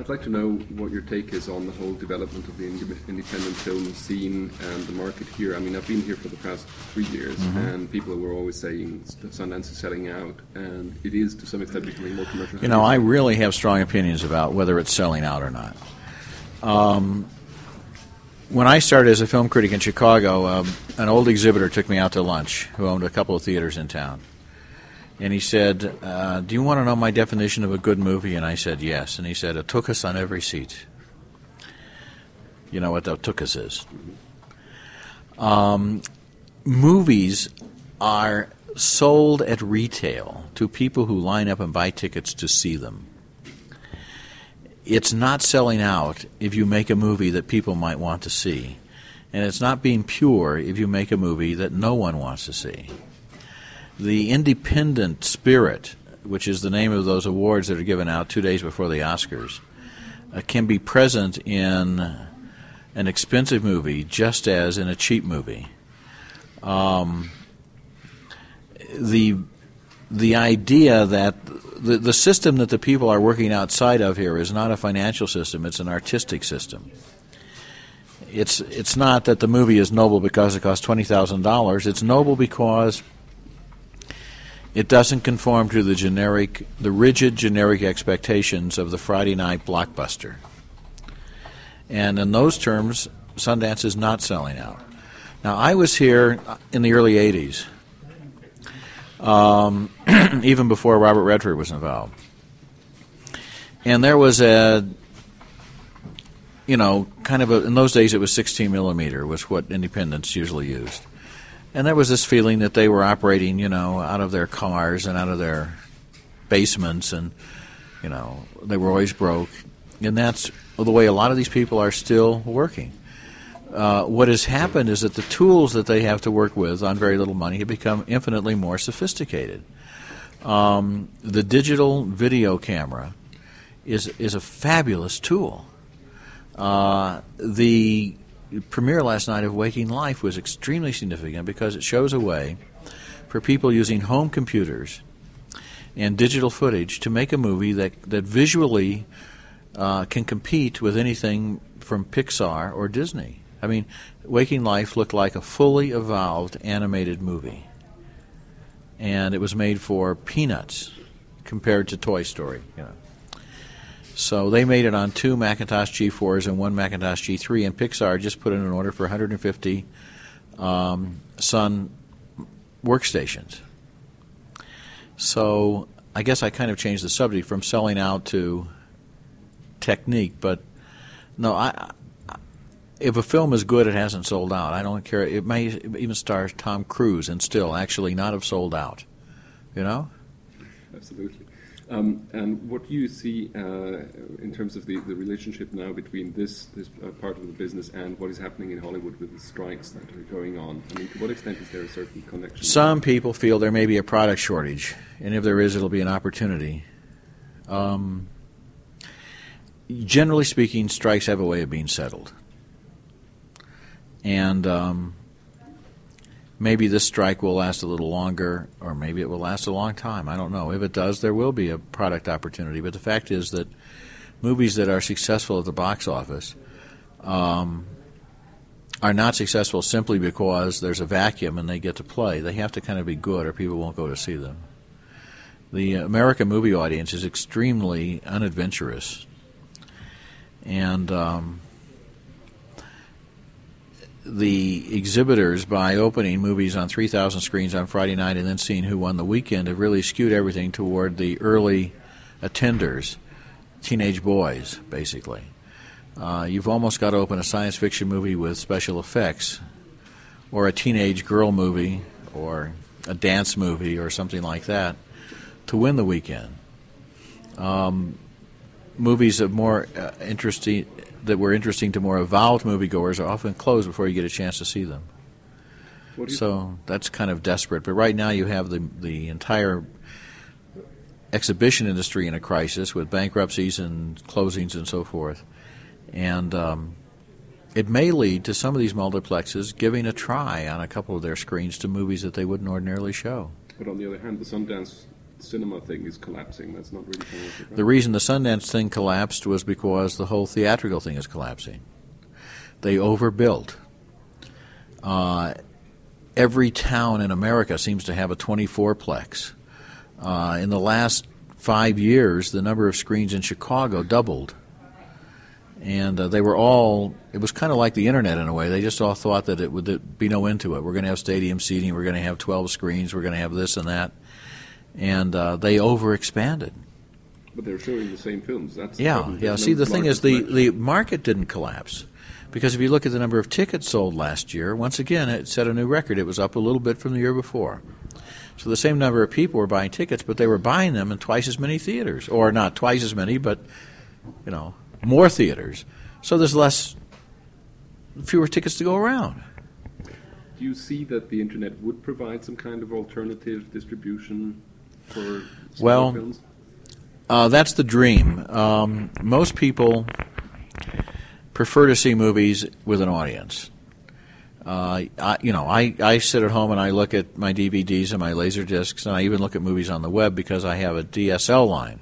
I'd like to know what your take is on the whole development of the independent film scene and the market here. I mean, I've been here for the past three years, mm-hmm. and people were always saying Sundance is selling out, and it is to some extent becoming more commercial. You know, I really have strong opinions about whether it's selling out or not. Um, when I started as a film critic in Chicago, um, an old exhibitor took me out to lunch who owned a couple of theaters in town and he said, uh, "Do you want to know my definition of a good movie?" And I said, "Yes." And he said, "It tuchus on every seat." You know what the tuchus is. Um, movies are sold at retail to people who line up and buy tickets to see them. It's not selling out if you make a movie that people might want to see. And it's not being pure if you make a movie that no one wants to see the independent spirit, which is the name of those awards that are given out two days before the Oscars, uh, can be present in an expensive movie just as in a cheap movie. Um, the the idea that the, the system that the people are working outside of here is not a financial system, it's an artistic system. It's, it's not that the movie is noble because it costs $20,000, it's noble because it doesn't conform to the generic, the rigid generic expectations of the Friday night blockbuster. And in those terms, Sundance is not selling out. Now, I was here in the early 80s, um, even before Robert Redford was involved. And there was a, you know, kind of a, in those days it was 16 millimeter, was what independents usually used. And there was this feeling that they were operating, you know, out of their cars and out of their basements, and you know, they were always broke. And that's the way a lot of these people are still working. Uh, what has happened is that the tools that they have to work with on very little money have become infinitely more sophisticated. Um, the digital video camera is is a fabulous tool. Uh, the premiere last night of Waking Life was extremely significant because it shows a way for people using home computers and digital footage to make a movie that, that visually uh, can compete with anything from Pixar or Disney. I mean, Waking Life looked like a fully evolved animated movie. And it was made for peanuts compared to Toy Story. So they made it on two Macintosh G4s and one Macintosh G3, and Pixar just put in an order for 150 um, Sun workstations. So I guess I kind of changed the subject from selling out to technique, but no, I, if a film is good, it hasn't sold out. I don't care. It may even star Tom Cruise and still actually not have sold out. You know? Absolutely. Um, and what do you see uh, in terms of the, the relationship now between this this uh, part of the business and what is happening in Hollywood with the strikes that are going on? I mean, to what extent is there a certain connection? Some people feel there may be a product shortage, and if there is, it'll be an opportunity. Um, generally speaking, strikes have a way of being settled, and um, maybe this strike will last a little longer, or maybe it will last a long time. I don't know. If it does, there will be a product opportunity. But the fact is that movies that are successful at the box office um, are not successful simply because there's a vacuum and they get to play. They have to kind of be good, or people won't go to see them. The American movie audience is extremely unadventurous, and um, the exhibitors by opening movies on 3,000 screens on Friday night and then seeing who won the weekend have really skewed everything toward the early attenders, teenage boys, basically. Uh, you've almost got to open a science fiction movie with special effects, or a teenage girl movie, or a dance movie, or something like that, to win the weekend. Um, movies of more uh, interesting that were interesting to more evolved moviegoers are often closed before you get a chance to see them. So that's kind of desperate. But right now you have the the entire exhibition industry in a crisis with bankruptcies and closings and so forth, and um, it may lead to some of these multiplexes giving a try on a couple of their screens to movies that they wouldn't ordinarily show. But on the other hand, the Sundance cinema thing is collapsing. That's not really coming off the reason the Sundance thing collapsed was because the whole theatrical thing is collapsing. They overbuilt. Uh, every town in America seems to have a 24 plex. Uh, in the last five years, the number of screens in Chicago doubled. And uh, they were all, it was kind of like the internet in a way. They just all thought that it would be no end to it. We're going to have stadium seating, we're going to have 12 screens, we're going to have this and that. And uh, they overexpanded. But they're showing the same films. That's Yeah, yeah. See, the thing is, the, the market didn't collapse. Because if you look at the number of tickets sold last year, once again, it set a new record. It was up a little bit from the year before. So the same number of people were buying tickets, but they were buying them in twice as many theaters. Or not twice as many, but, you know, more theaters. So there's less, fewer tickets to go around. Do you see that the internet would provide some kind of alternative distribution for Well, films? Uh, that's the dream. Um, most people prefer to see movies with an audience. Uh, I, you know, I, I sit at home and I look at my DVDs and my laser discs, and I even look at movies on the web because I have a DSL line.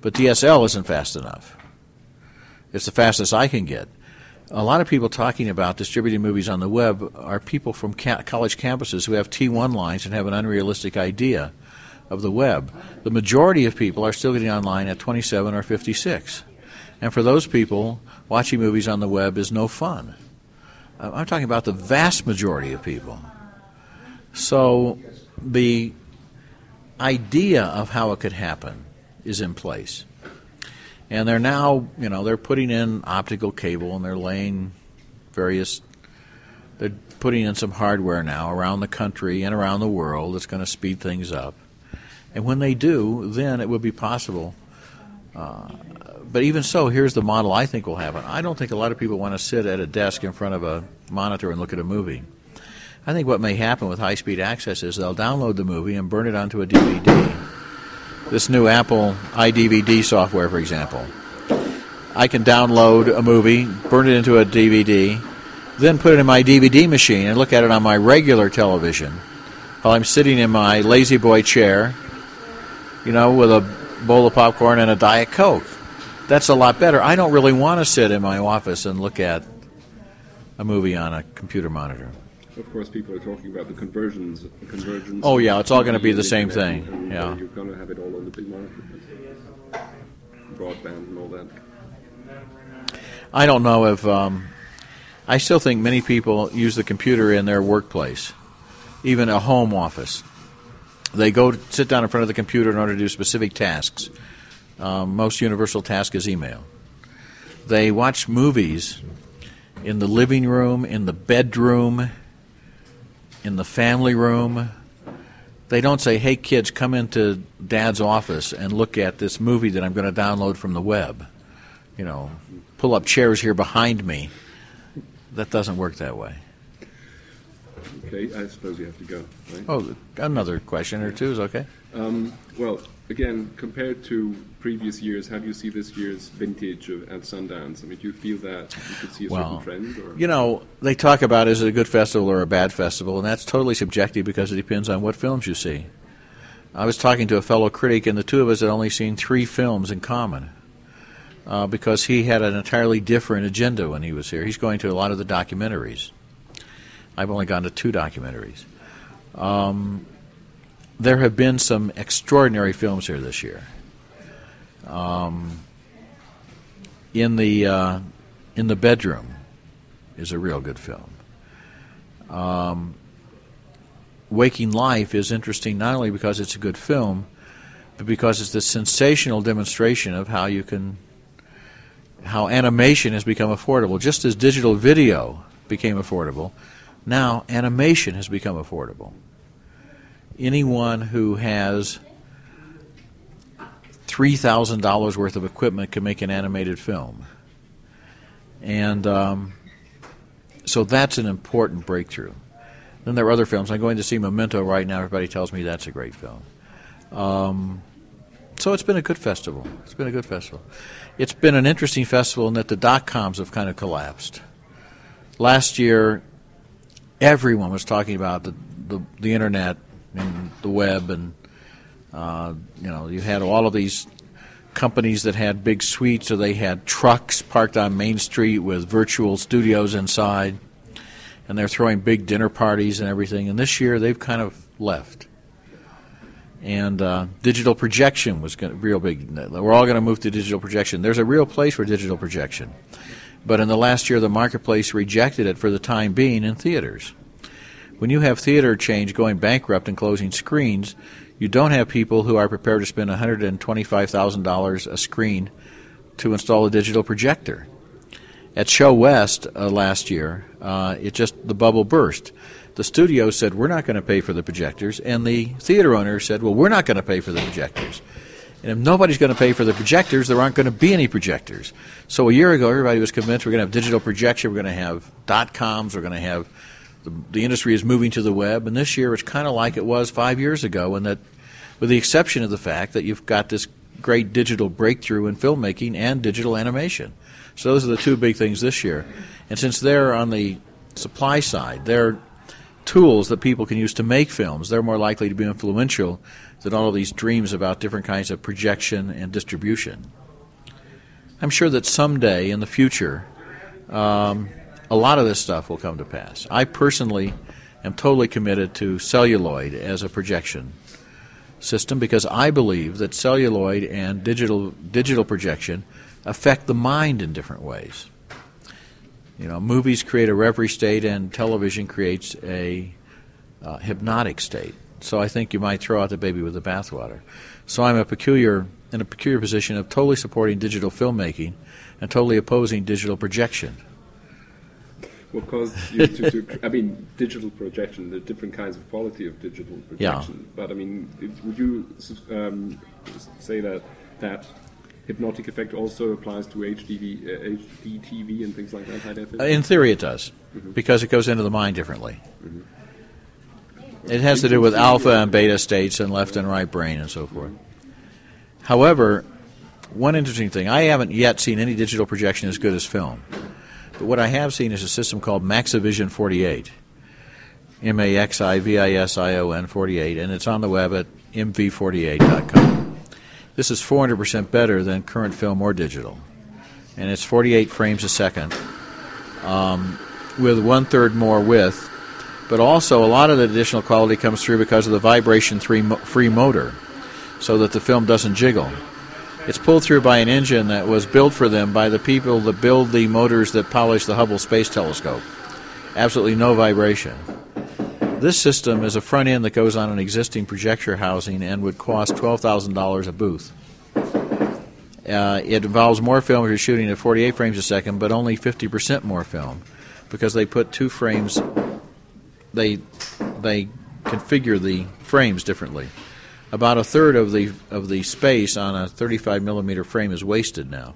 But DSL isn't fast enough. It's the fastest I can get. A lot of people talking about distributing movies on the web are people from ca- college campuses who have T1 lines and have an unrealistic idea of the web. The majority of people are still getting online at 27 or 56. And for those people, watching movies on the web is no fun. Uh, I'm talking about the vast majority of people. So the idea of how it could happen is in place. And they're now, you know, they're putting in optical cable and they're laying various they're putting in some hardware now around the country and around the world that's going to speed things up. And when they do, then it will be possible. Uh, but even so, here's the model I think will happen. I don't think a lot of people want to sit at a desk in front of a monitor and look at a movie. I think what may happen with high speed access is they'll download the movie and burn it onto a DVD. This new Apple iDVD software, for example. I can download a movie, burn it into a DVD, then put it in my DVD machine and look at it on my regular television while I'm sitting in my La-Z-Boy chair, you know, with a bowl of popcorn and a Diet Coke. That's a lot better. I don't really want to sit in my office and look at a movie on a computer monitor. Of course, people are talking about the conversions. The conversions Oh, yeah, it's all gonna be the same thing, and, uh, yeah. you're going to have it all on the big monitor, broadband and all that. I don't know if um, I still think many people use the computer in their workplace, even a home office. They go sit down in front of the computer in order to do specific tasks. Um, most universal task is email. They watch movies in the living room, in the bedroom, in the family room. They don't say, "Hey kids, come into Dad's office and look at this movie that I'm going to download from the web." You know, pull up chairs here behind me. That doesn't work that way. Okay, I suppose you have to go. Right? Oh, another question or two is okay. Um, well, again, compared to previous years, how do you see this year's vintage of, at Sundance? I mean, do you feel that you could see a Well, certain trend? Or? You know, they talk about is it a good festival or a bad festival, and that's totally subjective because it depends on what films you see. I was talking to a fellow critic, and the two of us had only seen three films in common uh, because he had an entirely different agenda when he was here. He's going to a lot of the documentaries. I've only gone to two documentaries. Um, there have been some extraordinary films here this year. Um, in the uh, in the bedroom is a real good film. Um, Waking Life is interesting not only because it's a good film, but because it's the sensational demonstration of how you can how animation has become affordable. Just as digital video became affordable, now animation has become affordable. Anyone who has three thousand dollars worth of equipment can make an animated film, and um, so that's an important breakthrough. Then there are other films. I'm going to see Memento right now. Everybody tells me that's a great film. Um, so it's been a good festival. It's been a good festival. It's been an interesting festival in that the dot coms have kind of collapsed. Last year, everyone was talking about the, the, the internet and the web and Uh, you know, you had all of these companies that had big suites, or they had trucks parked on Main Street with virtual studios inside, and they're throwing big dinner parties and everything. And this year, they've kind of left. And uh, digital projection was gonna, real big. We're all going to move to digital projection. There's a real place for digital projection, but in the last year, the marketplace rejected it for the time being in theaters. When you have theater chains going bankrupt and closing screens, you don't have people who are prepared to spend $125,000 a screen to install a digital projector. At ShowWest uh, last year, uh, it just the bubble burst. The studio said we're not going to pay for the projectors, and the theater owner said, "Well, we're not going to pay for the projectors." And if nobody's going to pay for the projectors, there aren't going to be any projectors. So a year ago, everybody was convinced we're going to have digital projection, we're going to have dot coms, we're going to have the, the industry is moving to the web, and this year it's kind of like it was five years ago, and that, with the exception of the fact that you've got this great digital breakthrough in filmmaking and digital animation. So those are the two big things this year. And since they're on the supply side, they're tools that people can use to make films. They're more likely to be influential than all of these dreams about different kinds of projection and distribution. I'm sure that someday in the future, um, a lot of this stuff will come to pass. I personally am totally committed to celluloid as a projection system because I believe that celluloid and digital digital projection affect the mind in different ways. You know, movies create a reverie state, and television creates a uh, hypnotic state. So I think you might throw out the baby with the bathwater. So I'm a peculiar in a peculiar position of totally supporting digital filmmaking and totally opposing digital projection. What caused you to, to I mean, digital projection, the different kinds of quality of digital projection. Yeah. But I mean, would you um, say that that hypnotic effect also applies to HDV, uh, HD TV and things like that? In theory, it does, mm-hmm. because it goes into the mind differently. Mm-hmm. It has to do with alpha and beta states and left and right brain and so forth. However, one interesting thing, I haven't yet seen any digital projection as good as film. But what I have seen is a system called Maxivision 48. M A X I V I S I O N 48, and it's on the web at mv48.com. This is 400% better than current film or digital, and it's 48 frames a second um, with one third more width. But also, a lot of the additional quality comes through because of the vibration free motor, so that the film doesn't jiggle. It's pulled through by an engine that was built for them by the people that build the motors that polish the Hubble Space Telescope. Absolutely no vibration. This system is a front end that goes on an existing projector housing and would cost $12,000 a booth. Uh, it involves more film if you're shooting at 48 frames a second, but only 50% more film because they put two frames, they, they configure the frames differently about a third of the of the space on a 35 millimeter frame is wasted now.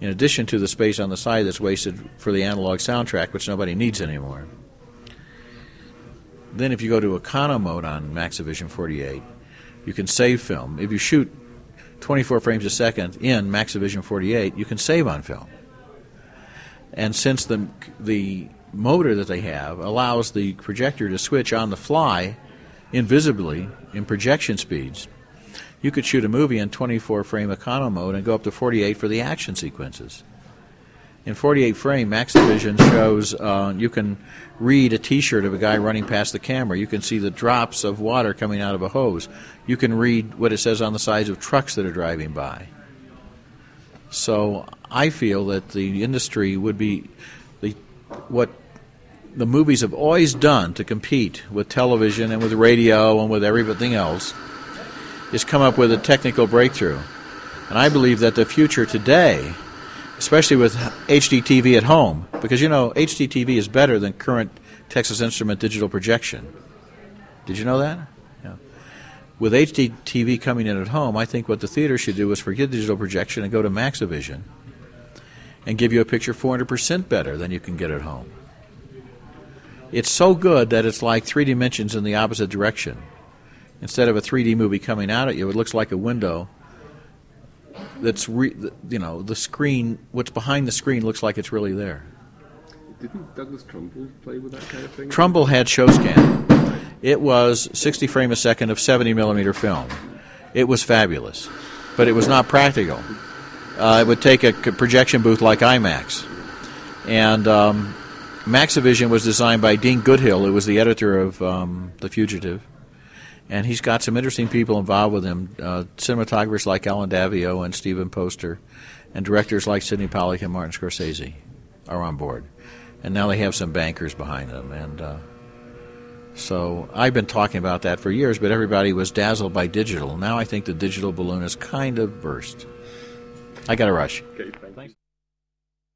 In addition to the space on the side that's wasted for the analog soundtrack, which nobody needs anymore. Then, if you go to econo mode on Maxivision 48, you can save film. If you shoot 24 frames a second in Maxivision 48, you can save on film. And since the the motor that they have allows the projector to switch on the fly invisibly in projection speeds. You could shoot a movie in 24 frame econo mode and go up to 48 for the action sequences. In 48 frame, Maxivision shows uh, you can read a T-shirt of a guy running past the camera. You can see the drops of water coming out of a hose. You can read what it says on the sides of trucks that are driving by. So I feel that the industry would be the what the movies have always done to compete with television and with radio and with everything else is come up with a technical breakthrough. And I believe that the future today, especially with HDTV at home, because you know HDTV is better than current Texas Instrument digital projection. Did you know that? Yeah. With HDTV coming in at home, I think what the theater should do is forget digital projection and go to Maxivision and give you a picture 400% better than you can get at home. It's so good that it's like three dimensions in the opposite direction. Instead of a 3D movie coming out at you, it looks like a window that's re, you know the screen. What's behind the screen looks like it's really there. Didn't Douglas Trumbull play with that kind of thing? Trumbull had ShowScan. It was 60 frame a second of 70 millimeter film. It was fabulous, but it was not practical. Uh, it would take a projection booth like IMAX, and um, Maxivision was designed by Dean Goodhill, who was the editor of um, The Fugitive, and he's got some interesting people involved with him. Uh, cinematographers like Allen Daviau and Stephen Poster, and directors like Sydney Pollack and Martin Scorsese are on board, and now they have some bankers behind them, and. Uh, so I've been talking about that for years, but everybody was dazzled by digital. Now I think the digital balloon has kind of burst. I got to rush. Okay, thank you.